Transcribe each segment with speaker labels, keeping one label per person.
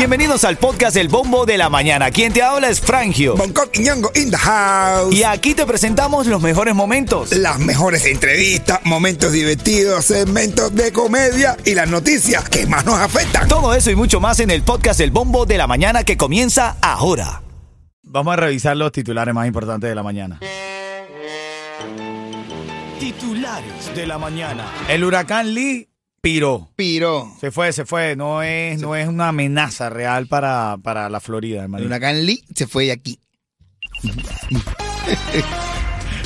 Speaker 1: Bienvenidos al podcast El Bombo de la Mañana. Quien te habla es Frangio.
Speaker 2: Bangkok y Ñongo in the house.
Speaker 1: Y aquí te presentamos los mejores momentos.
Speaker 2: Las mejores entrevistas, momentos divertidos, segmentos de comedia y las noticias que más nos afectan.
Speaker 1: Todo eso y mucho más en el podcast El Bombo de la Mañana que comienza ahora. Vamos a revisar los titulares más importantes de la mañana. Titulares de la mañana. El huracán Lee piró.
Speaker 2: Piro.
Speaker 1: Se fue, se fue. No es, no es una amenaza real para, para la Florida,
Speaker 2: El
Speaker 1: hermano.
Speaker 2: huracán Lee se fue de aquí.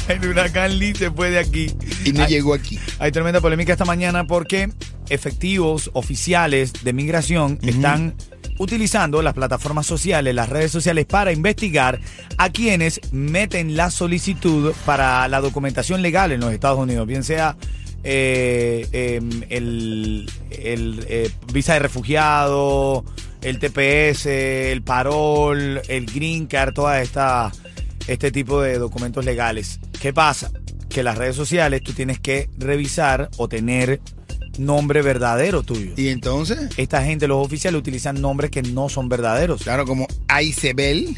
Speaker 1: El huracán Lee se fue de aquí.
Speaker 2: Y no
Speaker 1: Hay-
Speaker 2: llegó aquí.
Speaker 1: Hay tremenda polémica esta mañana porque efectivos oficiales de migración están utilizando las plataformas sociales, las redes sociales para investigar a quienes meten la solicitud para la documentación legal en los Estados Unidos, bien sea eh, em, el, el, eh, visa de refugiado, el TPS, el parol, el green card, toda esta este tipo de documentos legales. ¿Qué pasa? Que las redes sociales tú tienes que revisar o tener nombre verdadero tuyo.
Speaker 2: Y entonces,
Speaker 1: Esta gente, los oficiales, utilizan nombres que no son verdaderos.
Speaker 2: claro, como Aisebel.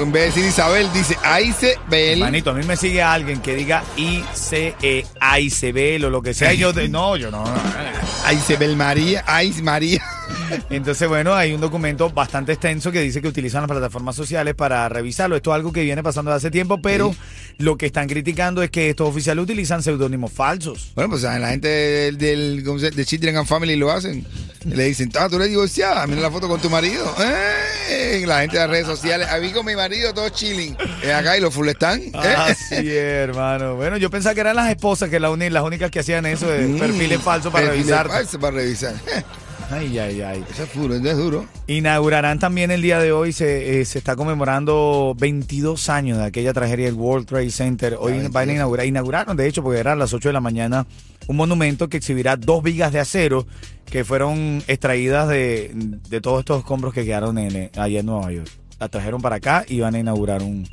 Speaker 2: En vez de decir Isabel, dice Aisebel.
Speaker 1: Manito, a mí me sigue alguien que diga ICE, AICBL o lo que sea. y yo, de- no, yo no.
Speaker 2: Aisebel María. Ais María.
Speaker 1: Entonces, bueno, hay un documento bastante extenso que dice que utilizan las plataformas sociales para revisarlo. Esto es algo que viene pasando desde hace tiempo, pero lo que están criticando es que estos oficiales utilizan seudónimos falsos.
Speaker 2: Bueno, pues la gente del, del, ¿cómo se llama? de Children and Family lo hacen. Le dicen, ah, tú eres divorciada, mira la foto con tu marido. Eh, La gente de las redes sociales, a mí con mi marido todos chilling. Eh, acá y los full están. Eh.
Speaker 1: Así es, hermano. Bueno, yo pensaba que eran las esposas que la las únicas que hacían eso de
Speaker 2: Mm,
Speaker 1: perfiles falsos para
Speaker 2: perfiles
Speaker 1: revisar.
Speaker 2: falsos para revisar.
Speaker 1: Ay, ay, ay.
Speaker 2: Eso es duro, eso es duro.
Speaker 1: Inaugurarán también el día de hoy, se, eh, se está conmemorando 22 años de aquella tragedia del World Trade Center. Hoy van a
Speaker 2: 22.
Speaker 1: inaugurar, inauguraron de hecho, porque era a las 8 de la mañana, un monumento que exhibirá dos vigas de acero que fueron extraídas de, de todos estos escombros que quedaron en, eh, allá en Nueva York. Las trajeron para acá y van a inaugurar un...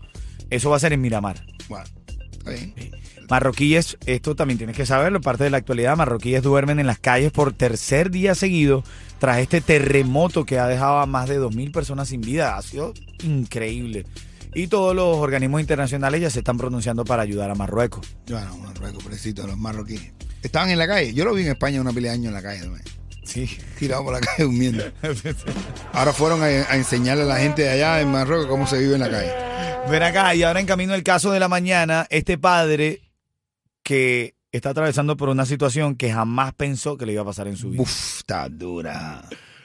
Speaker 1: Eso va a ser en Miramar.
Speaker 2: Bueno, está bien.
Speaker 1: Marroquíes, esto también tienes que saberlo, parte de la actualidad, marroquíes duermen en las calles por tercer día seguido tras este terremoto que ha dejado a más de 2.000 personas sin vida. Ha sido increíble. Y todos los organismos internacionales ya se están pronunciando para ayudar a Marruecos.
Speaker 2: Bueno, Marruecos, pobrecito, los marroquíes. Estaban en la calle. Yo lo vi en España una pelea de años en la calle.
Speaker 1: Sí.
Speaker 2: Tirado por la calle durmiendo. Ahora fueron a, a enseñarle a la gente de allá en Marruecos cómo se vive en la calle.
Speaker 1: Ven acá, y ahora en camino el caso de la mañana, este padre que está atravesando por una situación que jamás pensó que le iba a pasar en su vida.
Speaker 2: Uf, está dura.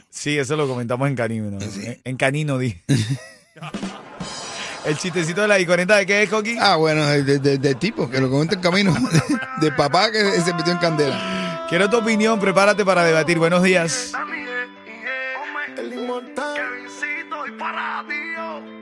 Speaker 1: Sí, eso lo comentamos en Canino. ¿no? En- En Canino, di. El chistecito de la I-40 de qué es, Coqui?
Speaker 2: Ah, bueno, de, de- de tipo, que lo comenta en camino. De, papá que se metió en candela.
Speaker 1: Quiero tu opinión, prepárate para debatir. Buenos días.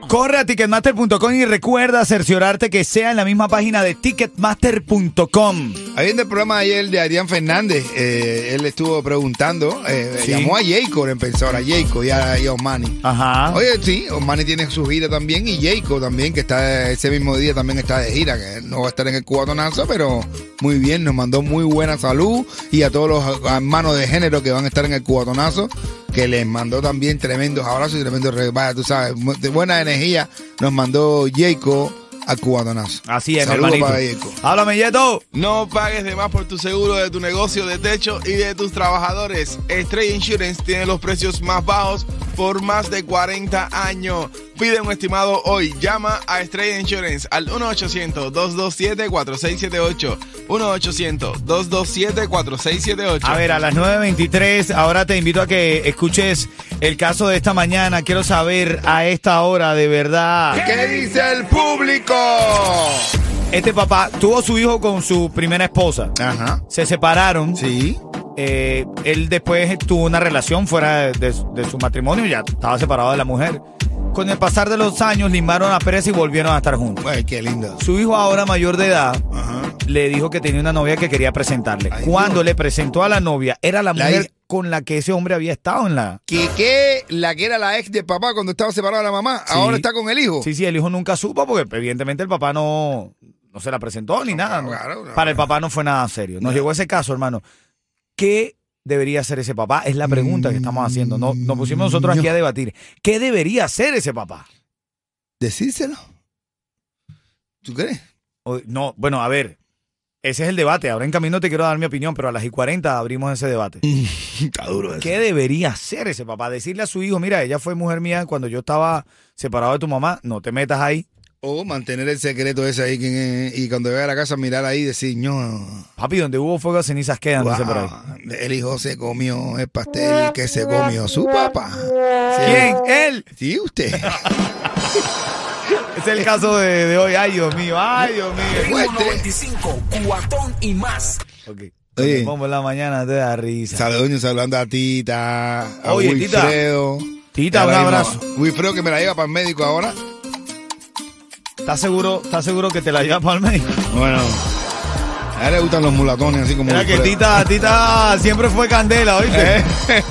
Speaker 1: Corre a ticketmaster.com y recuerda cerciorarte que sea en la misma página de ticketmaster.com.
Speaker 2: Ahí en el programa de ayer de Adrián Fernández, eh, él estuvo preguntando, eh,
Speaker 1: Sí.
Speaker 2: llamó a Jacob, el pensor, a Jacob y a, y a Osmani.
Speaker 1: Ajá.
Speaker 2: Oye, sí, Osmani tiene su gira también y Jacob también, que está ese mismo día también está de gira, que no va a estar en el cubatonazo, pero muy bien, nos mandó muy buena salud y a todos los hermanos de género que van a estar en el cubatonazo, que les mandó también tremendos abrazos y tremendos re- vaya, tú sabes, de buena energía nos mandó Jacob al cubatonazo.
Speaker 1: Así es,
Speaker 2: Saludos
Speaker 1: hermanito.
Speaker 2: para.
Speaker 1: Háblame, Yeto.
Speaker 3: No pagues de más por tu seguro de tu negocio de techo y de tus trabajadores. Stray Insurance tiene los precios más bajos por más de 40 años. Pide un estimado hoy. Llama a Stray Insurance al 1-800-227-4678. 1-800-227-4678.
Speaker 1: A ver, a las 9.23, ahora te invito a que escuches el caso de esta mañana. Quiero saber a esta hora, de verdad.
Speaker 2: ¿Qué dice el público?
Speaker 1: Este papá tuvo su hijo con su primera esposa.
Speaker 2: Ajá.
Speaker 1: Se separaron.
Speaker 2: Sí.
Speaker 1: Eh, él después tuvo una relación fuera de, de- de su matrimonio, ya estaba separado de la mujer. Con el pasar de los años, limaron a Pérez y volvieron a estar juntos.
Speaker 2: Ay, qué lindo.
Speaker 1: Su hijo, ahora mayor de edad,
Speaker 2: Ajá.
Speaker 1: le dijo que tenía una novia que quería presentarle.
Speaker 2: Ay,
Speaker 1: Cuando
Speaker 2: Dios.
Speaker 1: le presentó a la novia, era la
Speaker 2: La
Speaker 1: mujer con la que ese hombre había estado en la.
Speaker 2: Que, que la que era la ex de papá cuando estaba separado de la mamá, ahora está con el hijo.
Speaker 1: Sí, sí, el hijo nunca supo porque evidentemente el papá no, no se la presentó ni nada.
Speaker 2: claro, no.
Speaker 1: Para el papá no fue nada serio. Nos llegó ese caso, hermano. ¿Qué debería hacer ese papá? Es la pregunta que estamos haciendo. No, nos pusimos nosotros aquí a debatir. ¿Qué debería hacer ese papá?
Speaker 2: Decírselo. ¿Tú crees?
Speaker 1: O- no, bueno, a ver. Ese es el debate. Ahora en camino te quiero dar mi opinión, pero a las y 40 abrimos ese debate.
Speaker 2: Está duro eso.
Speaker 1: ¿Qué debería hacer ese papá? Decirle a su hijo, mira, ella fue mujer mía cuando yo estaba separado de tu mamá, no te metas ahí.
Speaker 2: O mantener el secreto ese ahí es, y cuando llegue a la casa mirar ahí y decir, no.
Speaker 1: Papi, donde hubo fuego, cenizas quedan, dice por ahí.
Speaker 2: el hijo se comió el pastel que se comió su papá.
Speaker 1: ¿Quién? Él.
Speaker 2: Sí, usted.
Speaker 1: Es el caso de, de hoy. Ay, Dios mío, ay, Dios mío.
Speaker 2: Fuerte.
Speaker 4: 95, cuatón y más.
Speaker 1: Ok.
Speaker 2: Oye.
Speaker 1: Como en la mañana te da risa.
Speaker 2: Saludos, saludando a Tita, a
Speaker 1: Oye, Tita.
Speaker 2: Wilfredo.
Speaker 1: Tita,
Speaker 2: ahora
Speaker 1: un abrazo.
Speaker 2: Wilfredo que me la lleva para el médico ahora.
Speaker 1: ¿Estás seguro, ¿Estás seguro que te la llevas para el médico?
Speaker 2: Bueno. A él le gustan los mulatones así como
Speaker 1: Mira que. Tita, Tita siempre fue candela, ¿oíste?
Speaker 2: Eh.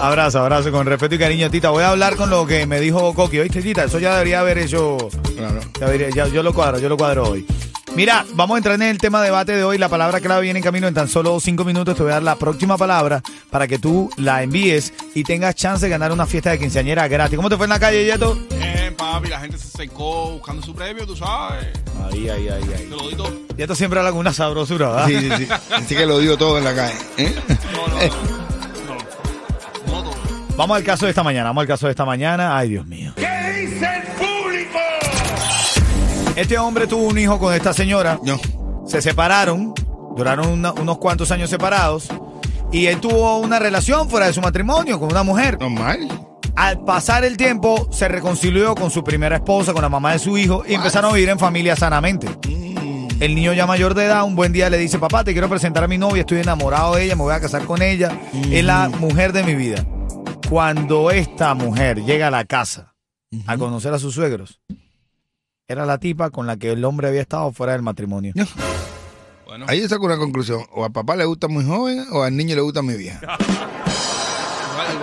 Speaker 1: Abrazo, abrazo, con respeto y cariño, Tita. Voy a hablar con lo que me dijo Coqui, ¿oíste, Tita? Eso ya debería haber hecho
Speaker 2: Claro.
Speaker 1: Ya ya- yo lo cuadro, yo lo cuadro hoy. Mira, vamos a entrar en el tema de debate de hoy. La palabra clave viene en camino en tan solo cinco minutos. Te voy a dar la próxima palabra para que tú la envíes y tengas chance de ganar una fiesta de quinceañera gratis. ¿Cómo te fue en la calle, Yeto?
Speaker 3: Papi, la gente se secó buscando su premio, tú sabes.
Speaker 1: Ahí, ahí, ahí,
Speaker 3: Te
Speaker 1: ahí.
Speaker 3: lo di todo.
Speaker 1: Yeto siempre habla con una sabrosura, ¿verdad?
Speaker 2: Sí, sí, sí. Así que lo digo todo en la calle. ¿eh?
Speaker 3: No, no, no. No, no todo.
Speaker 1: Vamos al caso de esta mañana, vamos al caso de esta mañana. Ay, Dios mío. Este hombre tuvo un hijo con esta señora.
Speaker 2: No.
Speaker 1: se separaron, duraron una- unos cuantos años separados, y él tuvo una relación fuera de su matrimonio con una mujer.
Speaker 2: Normal.
Speaker 1: Al pasar el tiempo, se reconcilió con su primera esposa, con la mamá de su hijo, y empezaron a vivir en familia sanamente. El niño ya mayor de edad, un buen día le dice, papá, te quiero presentar a mi novia, estoy enamorado de ella, me voy a casar con ella, es la mujer de mi vida. Cuando esta mujer llega a la casa a conocer a sus suegros, era la tipa con la que el hombre había estado fuera del matrimonio.
Speaker 3: Bueno,
Speaker 2: Ahí yo saco una conclusión. O al papá le gusta muy joven o al niño le gusta muy vieja.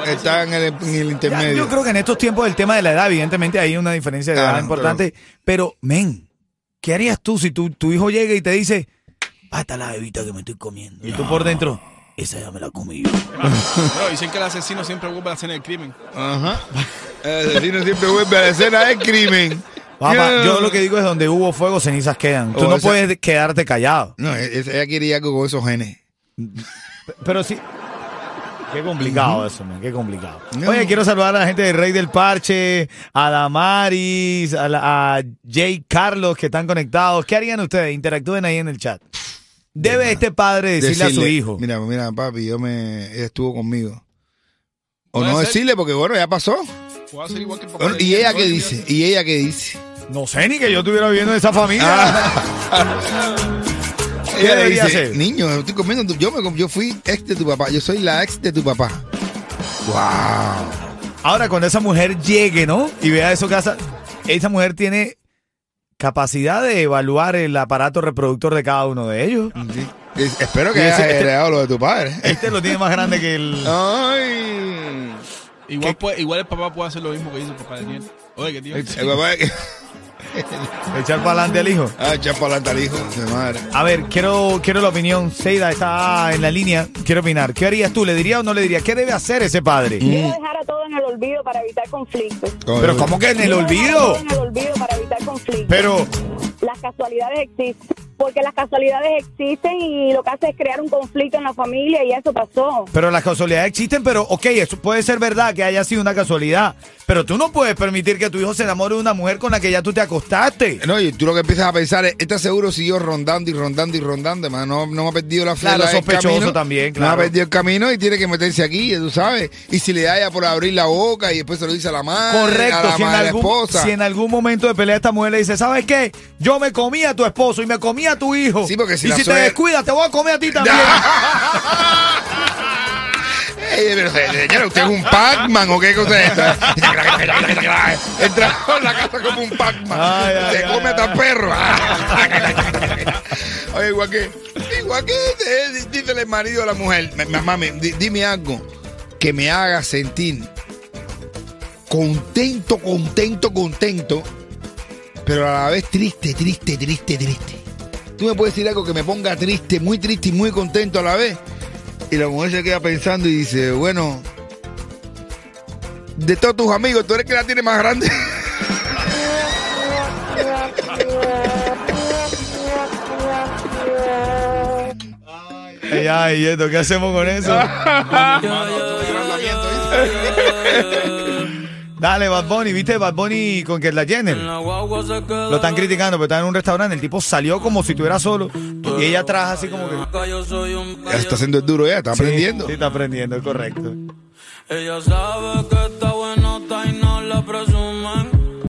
Speaker 2: Está en el, en el
Speaker 1: Ya,
Speaker 2: intermedio.
Speaker 1: yo creo que en estos tiempos el tema de la edad, evidentemente hay una diferencia de edad
Speaker 2: Claro,
Speaker 1: importante, pero, men, ¿qué harías tú si tu, tu hijo llega y te dice, hasta la bebita que me estoy comiendo? Y tú por dentro, esa ya me la comí yo.
Speaker 3: No, dicen que el asesino siempre vuelve a hacer el crimen.
Speaker 2: Ajá. El asesino siempre vuelve a la escena del crimen.
Speaker 1: Papá, yo lo que digo es donde hubo fuego, cenizas quedan. Tú
Speaker 2: O
Speaker 1: no
Speaker 2: esa-
Speaker 1: puedes quedarte callado.
Speaker 2: No, ella quiere algo con esos genes.
Speaker 1: Pero sí. Qué complicado eso, man, qué complicado.
Speaker 2: No.
Speaker 1: Oye, quiero saludar a la gente de Rey del Parche, a Damaris, a, la- a Jay Carlos que están conectados. ¿Qué harían ustedes? Interactúen ahí en el chat. Debe este padre decirle, a su hijo.
Speaker 2: Mira, mira, papi, yo me ella estuvo conmigo. O no
Speaker 3: ser.
Speaker 2: decirle, porque bueno, ya pasó.
Speaker 3: Puedo hacer igual que el papá.
Speaker 2: Bueno,
Speaker 3: de
Speaker 2: ¿Y ella qué dice? ¿Y ella qué dice?
Speaker 1: No sé ni que yo estuviera viviendo en esa familia.
Speaker 2: Ah.
Speaker 1: ¿Qué
Speaker 2: Ella le
Speaker 1: debería
Speaker 2: dice,
Speaker 1: hacer?
Speaker 2: niño, estoy comiendo, tu- yo, me, yo fui ex de tu papá, yo soy la ex de tu papá. Wow.
Speaker 1: Ahora, cuando esa mujer llegue, ¿no? Y vea eso que hace, esa mujer tiene capacidad de evaluar el aparato reproductor de cada uno de ellos.
Speaker 2: Es- Espero que hayas
Speaker 1: este-
Speaker 2: heredado lo de tu padre.
Speaker 1: Este lo tiene más grande que el...
Speaker 2: Ay.
Speaker 3: Igual, puede- igual el papá puede hacer lo mismo que hizo el papá de Daniel. Oye, qué tío.
Speaker 2: El papá
Speaker 1: Echar para adelante al hijo.
Speaker 2: Ah, echar para adelante al hijo de madre.
Speaker 1: A ver, quiero, quiero la opinión. Seida está en la línea. Quiero opinar. ¿Qué harías tú? ¿Le dirías o no le dirías? ¿Qué debe hacer ese padre?
Speaker 5: Debo dejar a todo en el olvido para evitar conflictos.
Speaker 1: Pero ¿cómo que en el olvido?
Speaker 5: todo en el olvido para evitar conflictos.
Speaker 1: Pero,
Speaker 5: Las casualidades existen. Porque las casualidades existen y lo que hace es crear un conflicto en la familia y eso pasó.
Speaker 1: pero las casualidades existen, pero ok, eso puede ser verdad que haya sido una casualidad. Pero tú no puedes permitir que tu hijo se enamore de una mujer con la que ya tú te acostaste.
Speaker 2: No, y tú lo que empiezas a pensar es, ¿estás seguro siguió rondando y rondando y rondando? hermano? No, no me ha perdido la
Speaker 1: Claro,
Speaker 2: flera del
Speaker 1: sospechoso
Speaker 2: camino.
Speaker 1: también,
Speaker 2: No ha
Speaker 1: claro.
Speaker 2: perdido el camino y tiene que meterse aquí, tú sabes. Y si le da ya por abrir la boca y después se lo dice a la madre, a
Speaker 1: Correcto,
Speaker 2: la,
Speaker 1: si en,
Speaker 2: madre, a la
Speaker 1: algún,
Speaker 2: esposa.
Speaker 1: si en algún momento de pelea esta mujer le dice, ¿sabes qué? Yo me comí a tu esposo y me comí a tu hijo.
Speaker 2: Sí, porque si
Speaker 1: y
Speaker 2: la
Speaker 1: si te descuidas, te voy a comer a ti también.
Speaker 2: Ey, pero señora, ¿usted es un Pac-Man o qué cosa es esta? Entra en la casa como un Pac-Man. Se come hasta perro. Oye, igual que, igual que eh, dígale el marido a la mujer, "Ma- ma- mami, di- dime algo que me haga sentir contento, contento, contento, pero a la vez triste, triste, triste, triste. Tú me puedes decir algo que me ponga triste, muy triste y muy contento a la vez. Y la mujer se queda pensando y dice, bueno, de todos tus amigos, tú eres que la tiene más grande.
Speaker 1: Ay, ay, Yeto, ¿qué hacemos con eso? Dale, Bad Bunny, ¿viste Bad Bunny con que la Jenner? Lo están criticando, pero está en un restaurante. El tipo salió como si estuviera solo. Y ella atrás así como que.
Speaker 2: Ya está haciendo el duro ya, está aprendiendo.
Speaker 1: Sí, está aprendiendo, es correcto.
Speaker 6: Ella sabe que está buena, está y no la.